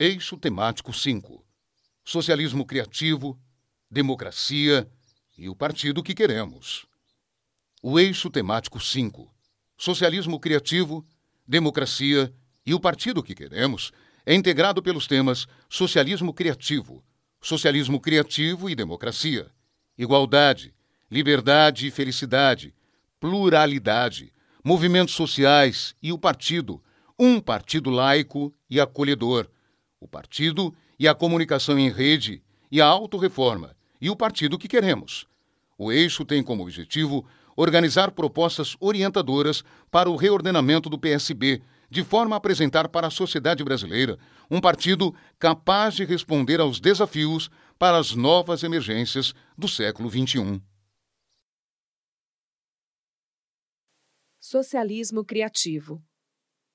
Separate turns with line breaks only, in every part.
Eixo temático 5: Socialismo criativo, democracia e o partido que queremos. O eixo temático 5: Socialismo criativo, democracia e o partido que queremos é integrado pelos temas socialismo criativo, socialismo criativo e democracia, igualdade, liberdade e felicidade, pluralidade, movimentos sociais e o partido, um partido laico e acolhedor, o partido e a comunicação em rede e a autorreforma, e o partido que queremos. O eixo tem como objetivo organizar propostas orientadoras para o reordenamento do PSB, de forma a apresentar para a sociedade brasileira um partido capaz de responder aos desafios para as novas emergências do século XXI.
Socialismo criativo.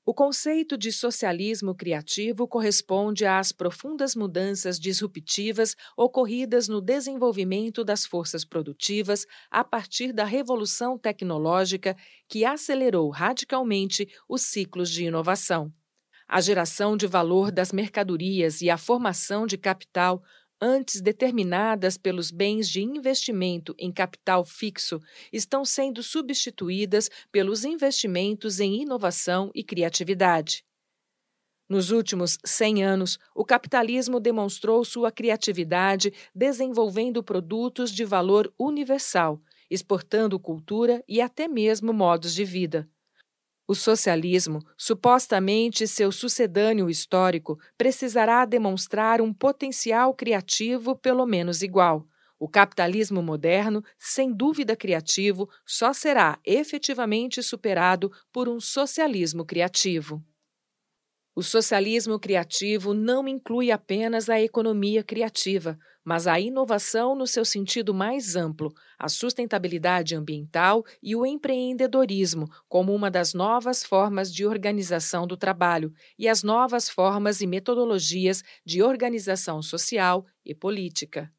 O conceito de socialismo criativo corresponde às profundas mudanças disruptivas ocorridas no desenvolvimento das forças produtivas a partir da revolução tecnológica que acelerou radicalmente os ciclos de inovação. A geração de valor das mercadorias e a formação de capital antes determinadas pelos bens de investimento em capital fixo, estão sendo substituídas pelos investimentos em inovação e criatividade. Nos últimos 100 anos, o capitalismo demonstrou sua criatividade desenvolvendo produtos de valor universal, exportando cultura e até mesmo modos de vida. O socialismo, supostamente seu sucedâneo histórico, precisará demonstrar um potencial criativo pelo menos igual. O capitalismo moderno, sem dúvida criativo, só será efetivamente superado por um socialismo criativo. O socialismo criativo não inclui apenas a economia criativa, mas a inovação no seu sentido mais amplo, a sustentabilidade ambiental e o empreendedorismo como uma das novas formas de organização do trabalho e as novas formas e metodologias de organização social e política.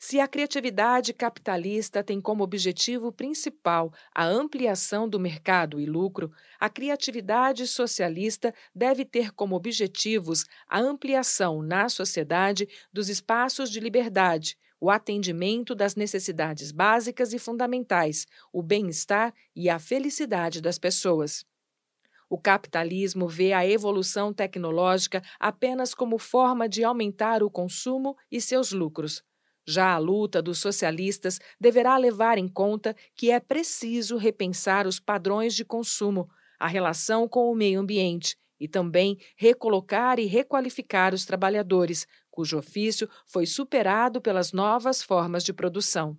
Se a criatividade capitalista tem como objetivo principal a ampliação do mercado e lucro, a criatividade socialista deve ter como objetivos a ampliação na sociedade dos espaços de liberdade, o atendimento das necessidades básicas e fundamentais, o bem-estar e a felicidade das pessoas. O capitalismo vê a evolução tecnológica apenas como forma de aumentar o consumo e seus lucros, já a luta dos socialistas deverá levar em conta que é preciso repensar os padrões de consumo, a relação com o meio ambiente e também recolocar e requalificar os trabalhadores, cujo ofício foi superado pelas novas formas de produção.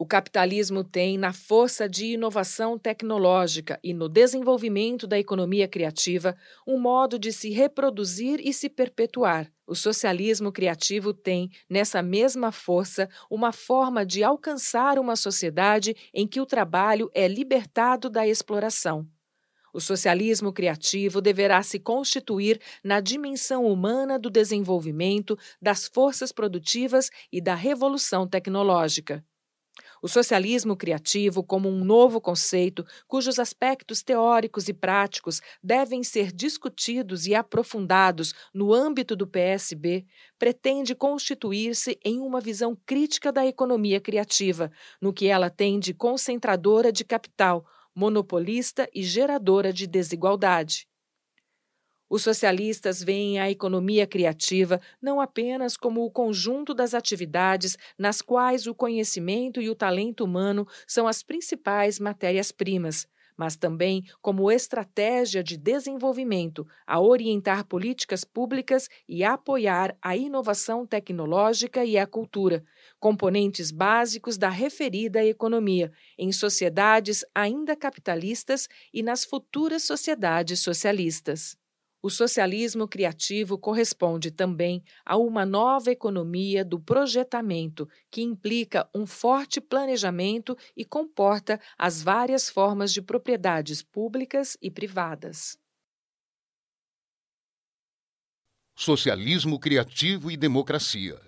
O capitalismo tem, na força de inovação tecnológica e no desenvolvimento da economia criativa, um modo de se reproduzir e se perpetuar. O socialismo criativo tem, nessa mesma força, uma forma de alcançar uma sociedade em que o trabalho é libertado da exploração. O socialismo criativo deverá se constituir na dimensão humana do desenvolvimento, das forças produtivas e da revolução tecnológica. O socialismo criativo, como um novo conceito, cujos aspectos teóricos e práticos devem ser discutidos e aprofundados no âmbito do PSB, pretende constituir-se em uma visão crítica da economia criativa, no que ela tem de concentradora de capital, monopolista e geradora de desigualdade. Os socialistas veem a economia criativa não apenas como o conjunto das atividades nas quais o conhecimento e o talento humano são as principais matérias-primas, mas também como estratégia de desenvolvimento a orientar políticas públicas e apoiar a inovação tecnológica e a cultura, componentes básicos da referida economia, em sociedades ainda capitalistas e nas futuras sociedades socialistas. O socialismo criativo corresponde também a uma nova economia do projetamento, que implica um forte planejamento e comporta as várias formas de propriedades públicas e privadas.
Socialismo criativo e democracia.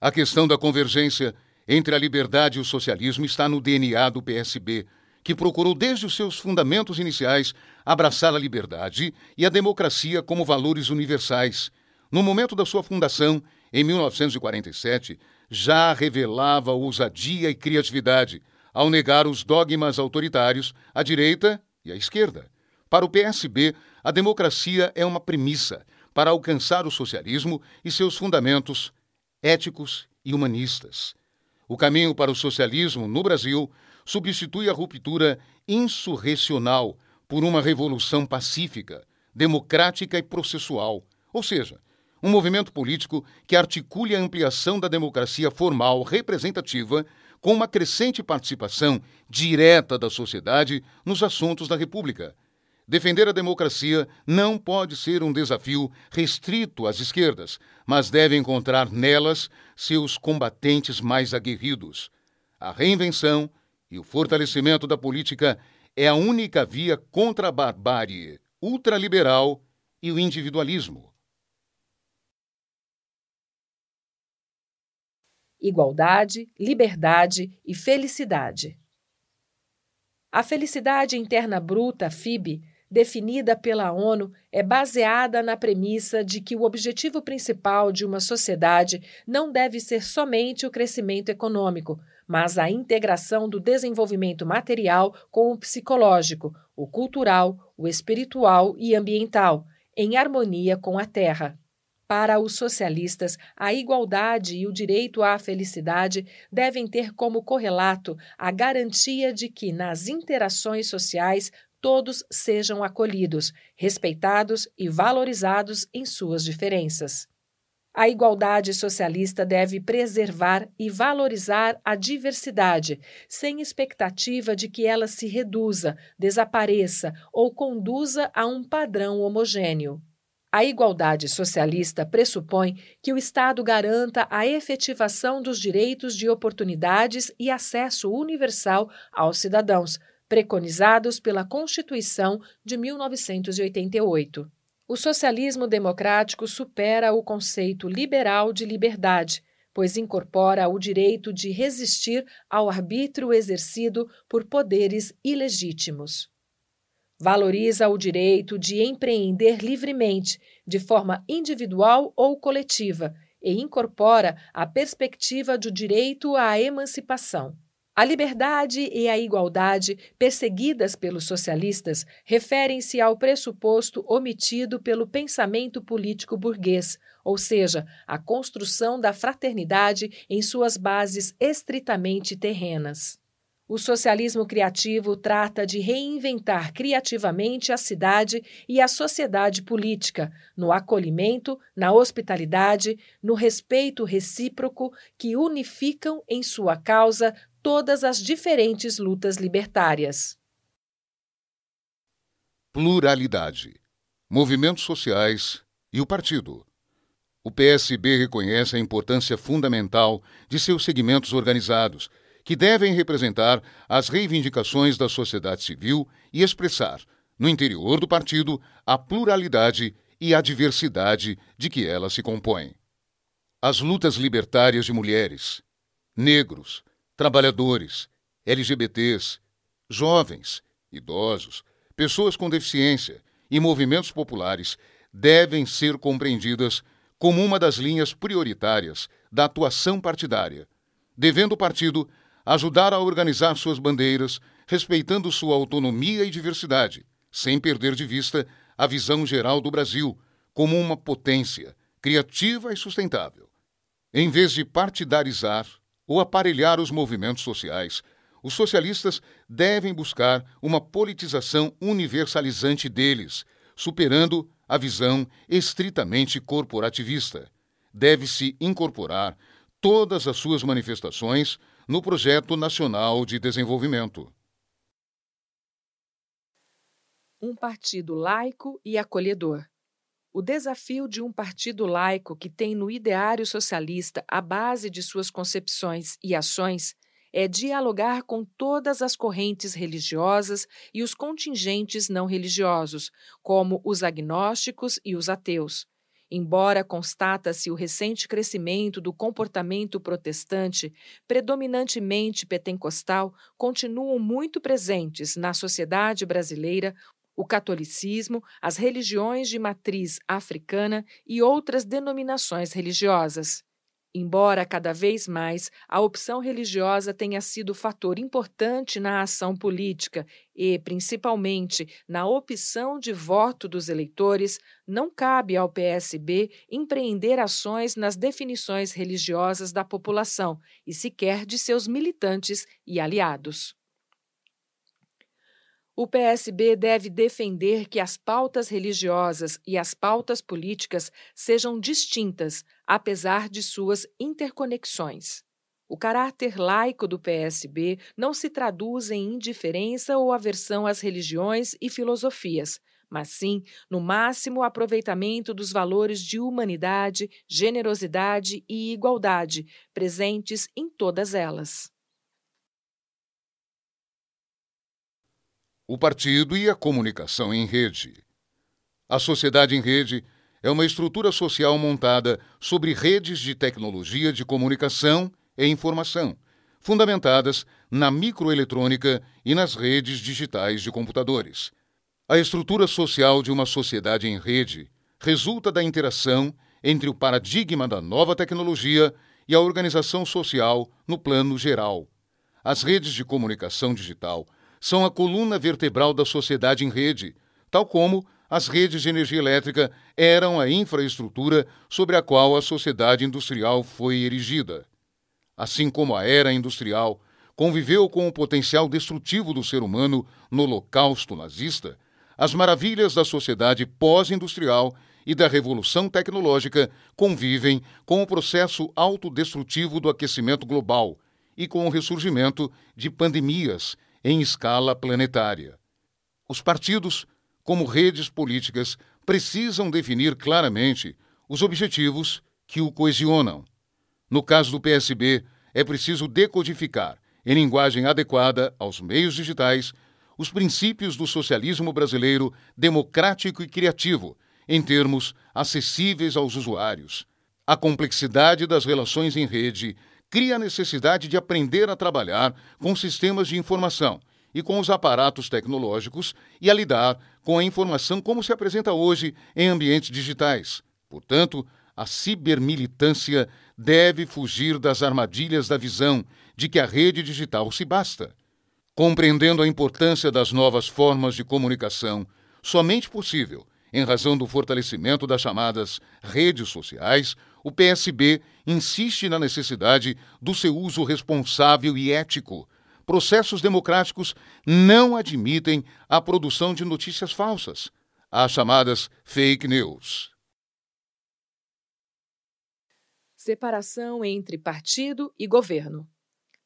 A questão da convergência entre a liberdade e o socialismo está no DNA do PSB que procurou desde os seus fundamentos iniciais abraçar a liberdade e a democracia como valores universais, no momento da sua fundação, em 1947, já revelava ousadia e criatividade ao negar os dogmas autoritários à direita e à esquerda. Para o PSB, a democracia é uma premissa para alcançar o socialismo e seus fundamentos éticos e humanistas. O caminho para o socialismo no Brasil substitui a ruptura insurrecional por uma revolução pacífica, democrática e processual, ou seja, um movimento político que articule a ampliação da democracia formal representativa com uma crescente participação direta da sociedade nos assuntos da República. Defender a democracia não pode ser um desafio restrito às esquerdas, mas deve encontrar nelas seus combatentes mais aguerridos. A reinvenção e o fortalecimento da política é a única via contra a barbárie ultraliberal e o individualismo.
igualdade, liberdade e felicidade. A felicidade interna bruta, FIB, definida pela ONU, é baseada na premissa de que o objetivo principal de uma sociedade não deve ser somente o crescimento econômico, mas a integração do desenvolvimento material com o psicológico, o cultural, o espiritual e ambiental, em harmonia com a Terra. Para os socialistas, a igualdade e o direito à felicidade devem ter como correlato a garantia de que, nas interações sociais, todos sejam acolhidos, respeitados e valorizados em suas diferenças. A igualdade socialista deve preservar e valorizar a diversidade, sem expectativa de que ela se reduza, desapareça ou conduza a um padrão homogêneo. A igualdade socialista pressupõe que o Estado garanta a efetivação dos direitos de oportunidades e acesso universal aos cidadãos, preconizados pela Constituição de 1988. O socialismo democrático supera o conceito liberal de liberdade, pois incorpora o direito de resistir ao arbítrio exercido por poderes ilegítimos. Valoriza o direito de empreender livremente, de forma individual ou coletiva, e incorpora a perspectiva do direito à emancipação. A liberdade e a igualdade, perseguidas pelos socialistas, referem-se ao pressuposto omitido pelo pensamento político burguês, ou seja, a construção da fraternidade em suas bases estritamente terrenas. O socialismo criativo trata de reinventar criativamente a cidade e a sociedade política, no acolhimento, na hospitalidade, no respeito recíproco que unificam em sua causa todas as diferentes lutas libertárias.
Pluralidade, movimentos sociais e o partido. O PSB reconhece a importância fundamental de seus segmentos organizados que devem representar as reivindicações da sociedade civil e expressar, no interior do partido, a pluralidade e a diversidade de que ela se compõe. As lutas libertárias de mulheres, negros, trabalhadores, LGBTs, jovens, idosos, pessoas com deficiência e movimentos populares devem ser compreendidas como uma das linhas prioritárias da atuação partidária, devendo o partido ajudar a organizar suas bandeiras, respeitando sua autonomia e diversidade, sem perder de vista a visão geral do Brasil como uma potência criativa e sustentável. Em vez de partidarizar ou aparelhar os movimentos sociais, os socialistas devem buscar uma politização universalizante deles, superando a visão estritamente corporativista. Deve-se incorporar todas as suas manifestações no Projeto Nacional de Desenvolvimento.
Um partido laico e acolhedor. O desafio de um partido laico que tem no ideário socialista a base de suas concepções e ações é dialogar com todas as correntes religiosas e os contingentes não religiosos, como os agnósticos e os ateus. Embora constata-se o recente crescimento do comportamento protestante, predominantemente pentecostal, continuam muito presentes na sociedade brasileira o catolicismo, as religiões de matriz africana e outras denominações religiosas. Embora cada vez mais a opção religiosa tenha sido fator importante na ação política e, principalmente, na opção de voto dos eleitores, não cabe ao PSB empreender ações nas definições religiosas da população e sequer de seus militantes e aliados. O PSB deve defender que as pautas religiosas e as pautas políticas sejam distintas, apesar de suas interconexões. O caráter laico do PSB não se traduz em indiferença ou aversão às religiões e filosofias, mas sim no máximo aproveitamento dos valores de humanidade, generosidade e igualdade presentes em todas elas.
O partido e a comunicação em rede. A sociedade em rede é uma estrutura social montada sobre redes de tecnologia de comunicação e informação, fundamentadas na microeletrônica e nas redes digitais de computadores. A estrutura social de uma sociedade em rede resulta da interação entre o paradigma da nova tecnologia e a organização social no plano geral. As redes de comunicação digital são a coluna vertebral da sociedade em rede, tal como as redes de energia elétrica eram a infraestrutura sobre a qual a sociedade industrial foi erigida. Assim como a era industrial conviveu com o potencial destrutivo do ser humano no Holocausto nazista, as maravilhas da sociedade pós-industrial e da revolução tecnológica convivem com o processo autodestrutivo do aquecimento global e com o ressurgimento de pandemias em escala planetária. Os partidos, como redes políticas, precisam definir claramente os objetivos que o coesionam. No caso do PSB, é preciso decodificar, em linguagem adequada aos meios digitais, os princípios do socialismo brasileiro democrático e criativo, em termos acessíveis aos usuários. A complexidade das relações em rede cria a necessidade de aprender a trabalhar com sistemas de informação e com os aparatos tecnológicos e a lidar com a informação como se apresenta hoje em ambientes digitais. Portanto, a cibermilitância deve fugir das armadilhas da visão de que a rede digital se basta. Compreendendo a importância das novas formas de comunicação, somente possível em razão do fortalecimento das chamadas redes sociais, o PSB insiste na necessidade do seu uso responsável e ético. Processos democráticos não admitem a produção de notícias falsas, as chamadas fake news.
Separação entre partido e governo.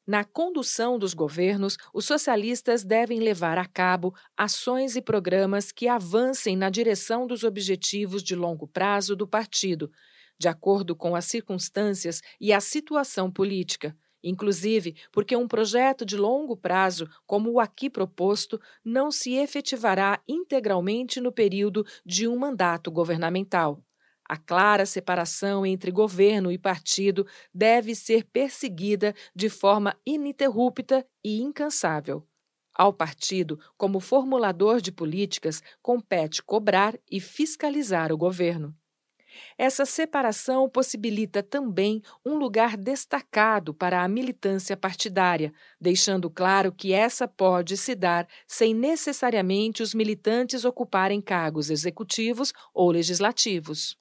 Na condução dos governos, os socialistas devem levar a cabo ações e programas que avancem na direção dos objetivos de longo prazo do partido, de acordo com as circunstâncias e a situação política, inclusive porque um projeto de longo prazo, como o aqui proposto, não se efetivará integralmente no período de um mandato governamental. A clara separação entre governo e partido deve ser perseguida de forma ininterrupta e incansável. Ao partido, como formulador de políticas, compete cobrar e fiscalizar o governo. Essa separação possibilita também um lugar destacado para a militância partidária, deixando claro que essa pode se dar sem necessariamente os militantes ocuparem cargos executivos ou legislativos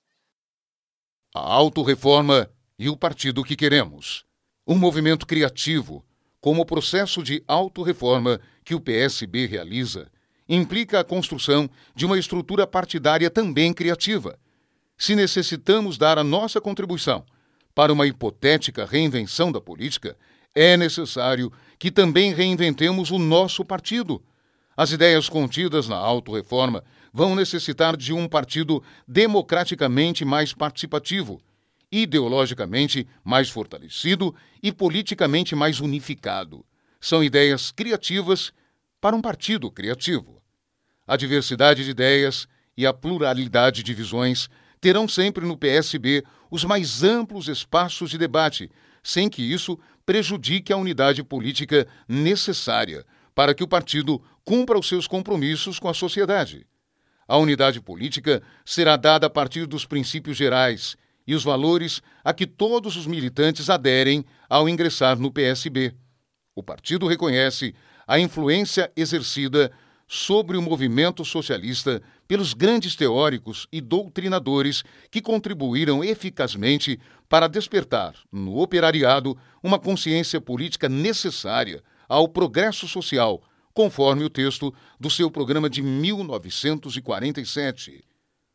a autorreforma e o partido que queremos. Um movimento criativo, como o processo de autorreforma que o PSB realiza, implica a construção de uma estrutura partidária também criativa. Se necessitamos dar a nossa contribuição para uma hipotética reinvenção da política, é necessário que também reinventemos o nosso partido. As ideias contidas na autorreforma vão necessitar de um partido democraticamente mais participativo, ideologicamente mais fortalecido e politicamente mais unificado. São ideias criativas para um partido criativo. A diversidade de ideias e a pluralidade de visões terão sempre no PSB os mais amplos espaços de debate, sem que isso prejudique a unidade política necessária para que o partido cumpra os seus compromissos com a sociedade. A unidade política será dada a partir dos princípios gerais e os valores a que todos os militantes aderem ao ingressar no PSB. O partido reconhece a influência exercida sobre o movimento socialista pelos grandes teóricos e doutrinadores que contribuíram eficazmente para despertar no operariado uma consciência política necessária ao progresso social, conforme o texto do seu programa de 1947.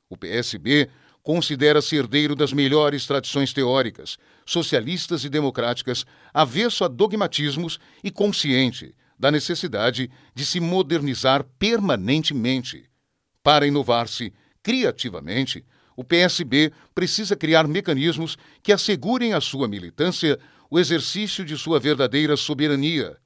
O PSB considera-se herdeiro das melhores tradições teóricas, socialistas e democráticas, avesso a dogmatismos e consciente da necessidade de se modernizar permanentemente. Para inovar-se criativamente, o PSB precisa criar mecanismos que assegurem à sua militância o exercício de sua verdadeira soberania,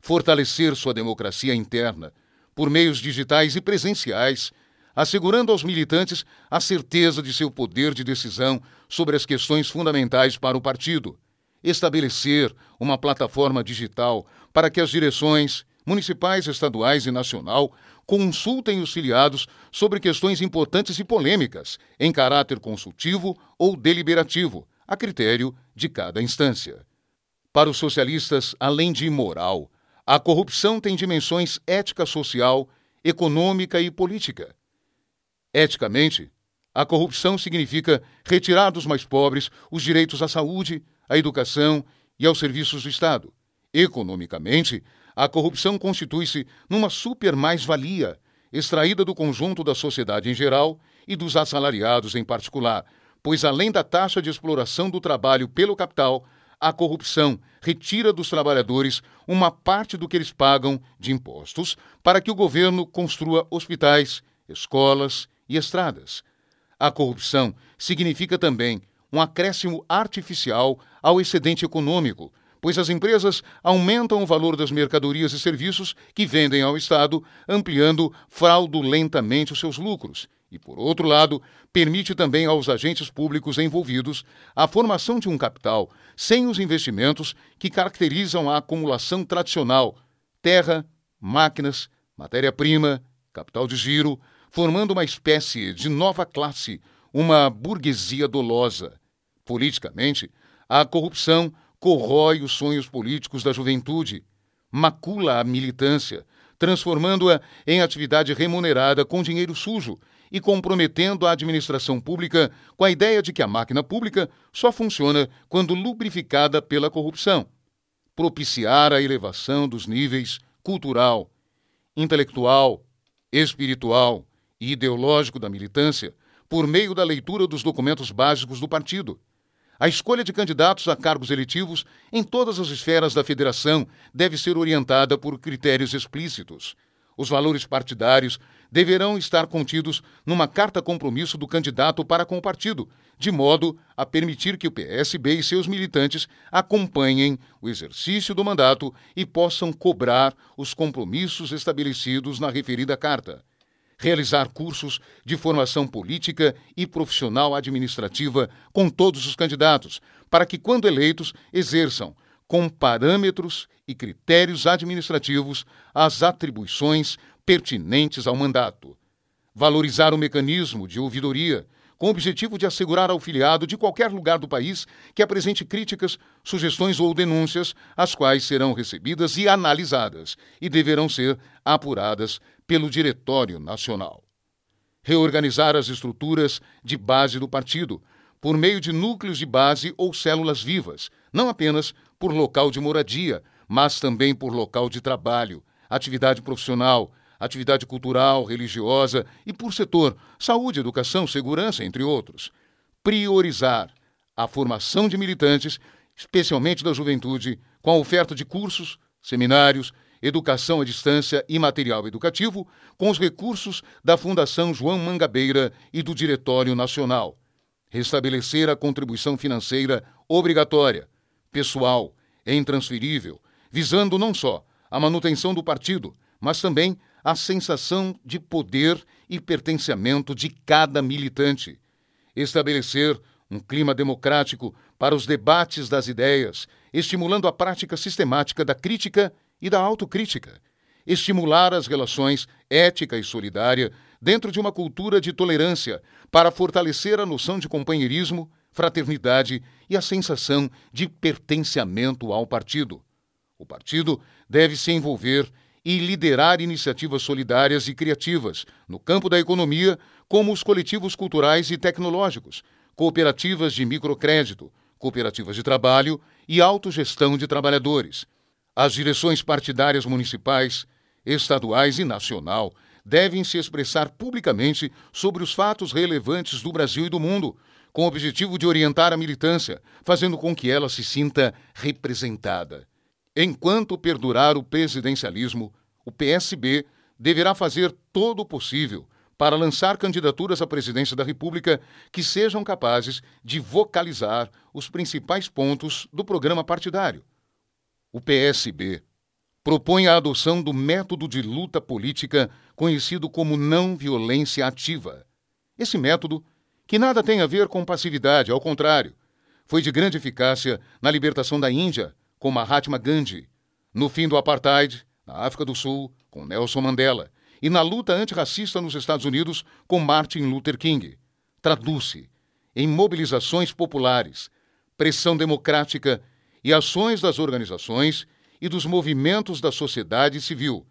fortalecer sua democracia interna por meios digitais e presenciais, assegurando aos militantes a certeza de seu poder de decisão sobre as questões fundamentais para o partido, estabelecer uma plataforma digital para que as direções municipais, estaduais e nacional consultem os filiados sobre questões importantes e polêmicas, em caráter consultivo ou deliberativo, a critério de cada instância. Para os socialistas, além de imoral, a corrupção tem dimensões ética social, econômica e política. Eticamente, a corrupção significa retirar dos mais pobres os direitos à saúde, à educação e aos serviços do Estado. Economicamente, a corrupção constitui-se numa super mais-valia, extraída do conjunto da sociedade em geral e dos assalariados em particular, pois além da taxa de exploração do trabalho pelo capital, a corrupção retira dos trabalhadores uma parte do que eles pagam de impostos para que o governo construa hospitais, escolas e estradas. A corrupção significa também um acréscimo artificial ao excedente econômico, pois as empresas aumentam o valor das mercadorias e serviços que vendem ao Estado, ampliando fraudulentamente os seus lucros. E, por outro lado, permite também aos agentes públicos envolvidos a formação de um capital sem os investimentos que caracterizam a acumulação tradicional: terra, máquinas, matéria-prima, capital de giro, formando uma espécie de nova classe, uma burguesia dolosa. Politicamente, a corrupção corrói os sonhos políticos da juventude, macula a militância, transformando-a em atividade remunerada com dinheiro sujo e comprometendo a administração pública com a ideia de que a máquina pública só funciona quando lubrificada pela corrupção. Propiciar a elevação dos níveis cultural, intelectual, espiritual e ideológico da militância por meio da leitura dos documentos básicos do partido a escolha de candidatos a cargos eletivos em todas as esferas da federação deve ser orientada por critérios explícitos. Os valores partidários deverão estar contidos numa carta compromisso do candidato para com o partido, de modo a permitir que o PSB e seus militantes acompanhem o exercício do mandato e possam cobrar os compromissos estabelecidos na referida carta realizar cursos de formação política e profissional administrativa com todos os candidatos, para que, quando eleitos, exerçam, com parâmetros e critérios administrativos, as atribuições pertinentes ao mandato. Valorizar o mecanismo de ouvidoria, com o objetivo de assegurar ao filiado de qualquer lugar do país que apresente críticas, sugestões ou denúncias, as quais serão recebidas e analisadas e deverão ser apuradas pelo Diretório Nacional. Reorganizar as estruturas de base do partido, por meio de núcleos de base ou células vivas, não apenas por local de moradia, mas também por local de trabalho, atividade profissional, atividade cultural, religiosa e por setor, saúde, educação, segurança, entre outros. Priorizar a formação de militantes, especialmente da juventude, com a oferta de cursos, seminários educação à distância e material educativo, com os recursos da Fundação João Mangabeira e do Diretório Nacional. Restabelecer a contribuição financeira obrigatória, pessoal, e intransferível, visando não só a manutenção do partido, mas também a sensação de poder e pertencimento de cada militante. Estabelecer um clima democrático para os debates das ideias, estimulando a prática sistemática da crítica e da autocrítica, estimular as relações ética e solidária dentro de uma cultura de tolerância para fortalecer a noção de companheirismo, fraternidade e a sensação de pertencimento ao partido. O partido deve se envolver e liderar iniciativas solidárias e criativas no campo da economia, como os coletivos culturais e tecnológicos, cooperativas de microcrédito, cooperativas de trabalho e autogestão de trabalhadores. As direções partidárias municipais, estaduais e nacional devem se expressar publicamente sobre os fatos relevantes do Brasil e do mundo, com o objetivo de orientar a militância, fazendo com que ela se sinta representada. Enquanto perdurar o presidencialismo, o PSB deverá fazer todo o possível para lançar candidaturas à presidência da República que sejam capazes de vocalizar os principais pontos do programa partidário. O PSB propõe a adoção do método de luta política conhecido como não violência ativa. Esse método, que nada tem a ver com passividade, ao contrário, foi de grande eficácia na libertação da Índia com Mahatma Gandhi, no fim do apartheid, na África do Sul, com Nelson Mandela, e na luta antirracista nos Estados Unidos, com Martin Luther King. Traduz-se em mobilizações populares, pressão democrática e ações das organizações e dos movimentos da sociedade civil,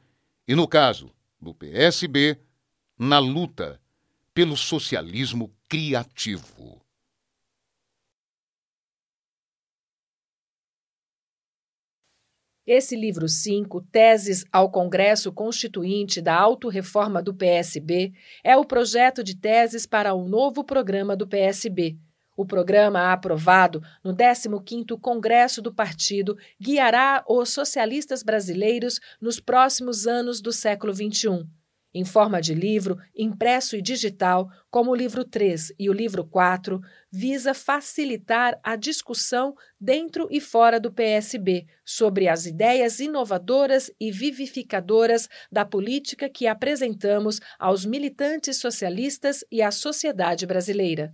e no caso do PSB, na luta pelo socialismo criativo.
Esse livro 5, Teses ao Congresso Constituinte da Autorreforma do PSB, é o projeto de teses para o novo programa do PSB. O programa aprovado no 15º Congresso do Partido guiará os socialistas brasileiros nos próximos anos do século XXI em forma de livro, impresso e digital, como o livro 3 e o livro 4, visa facilitar a discussão dentro e fora do PSB sobre as ideias inovadoras e vivificadoras da política que apresentamos aos militantes socialistas e à sociedade brasileira.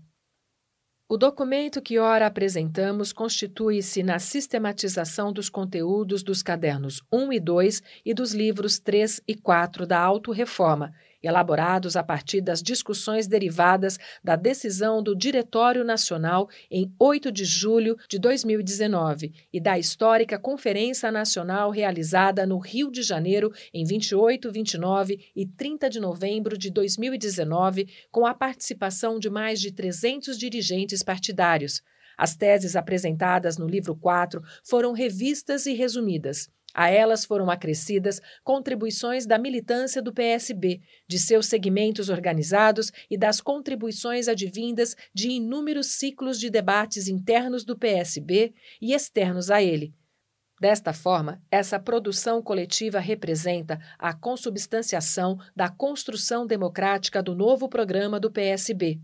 O documento que ora apresentamos constitui-se na sistematização dos conteúdos dos cadernos 1 e 2 e dos livros 3 e 4 da Auto-Reforma, elaborados a partir das discussões derivadas da decisão do Diretório Nacional em 8 de julho de 2019 e da histórica Conferência Nacional realizada no Rio de Janeiro em 28, 29 e 30 de novembro de 2019, com a participação de mais de 300 dirigentes partidários. As teses apresentadas no livro 4 foram revistas e resumidas. A elas foram acrescidas contribuições da militância do PSB, de seus segmentos organizados e das contribuições advindas de inúmeros ciclos de debates internos do PSB e externos a ele. Desta forma, essa produção coletiva representa a consubstanciação da construção democrática do novo programa do PSB.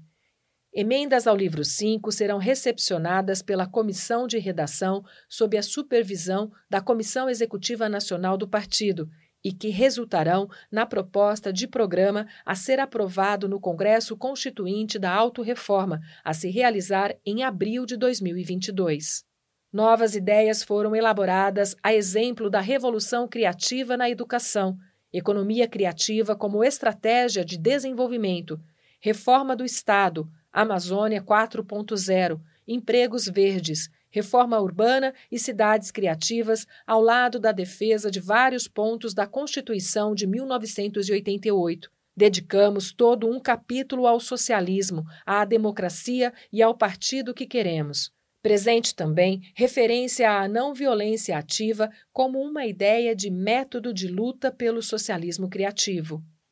Emendas ao livro 5 serão recepcionadas pela Comissão de Redação sob a supervisão da Comissão Executiva Nacional do Partido e que resultarão na proposta de programa a ser aprovado no Congresso Constituinte da Autorreforma, a se realizar em abril de 2022. Novas ideias foram elaboradas a exemplo da revolução criativa na educação, economia criativa como estratégia de desenvolvimento, reforma do Estado, Amazônia 4.0, empregos verdes, reforma urbana e cidades criativas, ao lado da defesa de vários pontos da Constituição de 1988. Dedicamos todo um capítulo ao socialismo, à democracia e ao partido que queremos. Presente também referência à não violência ativa como uma ideia de método de luta pelo socialismo criativo.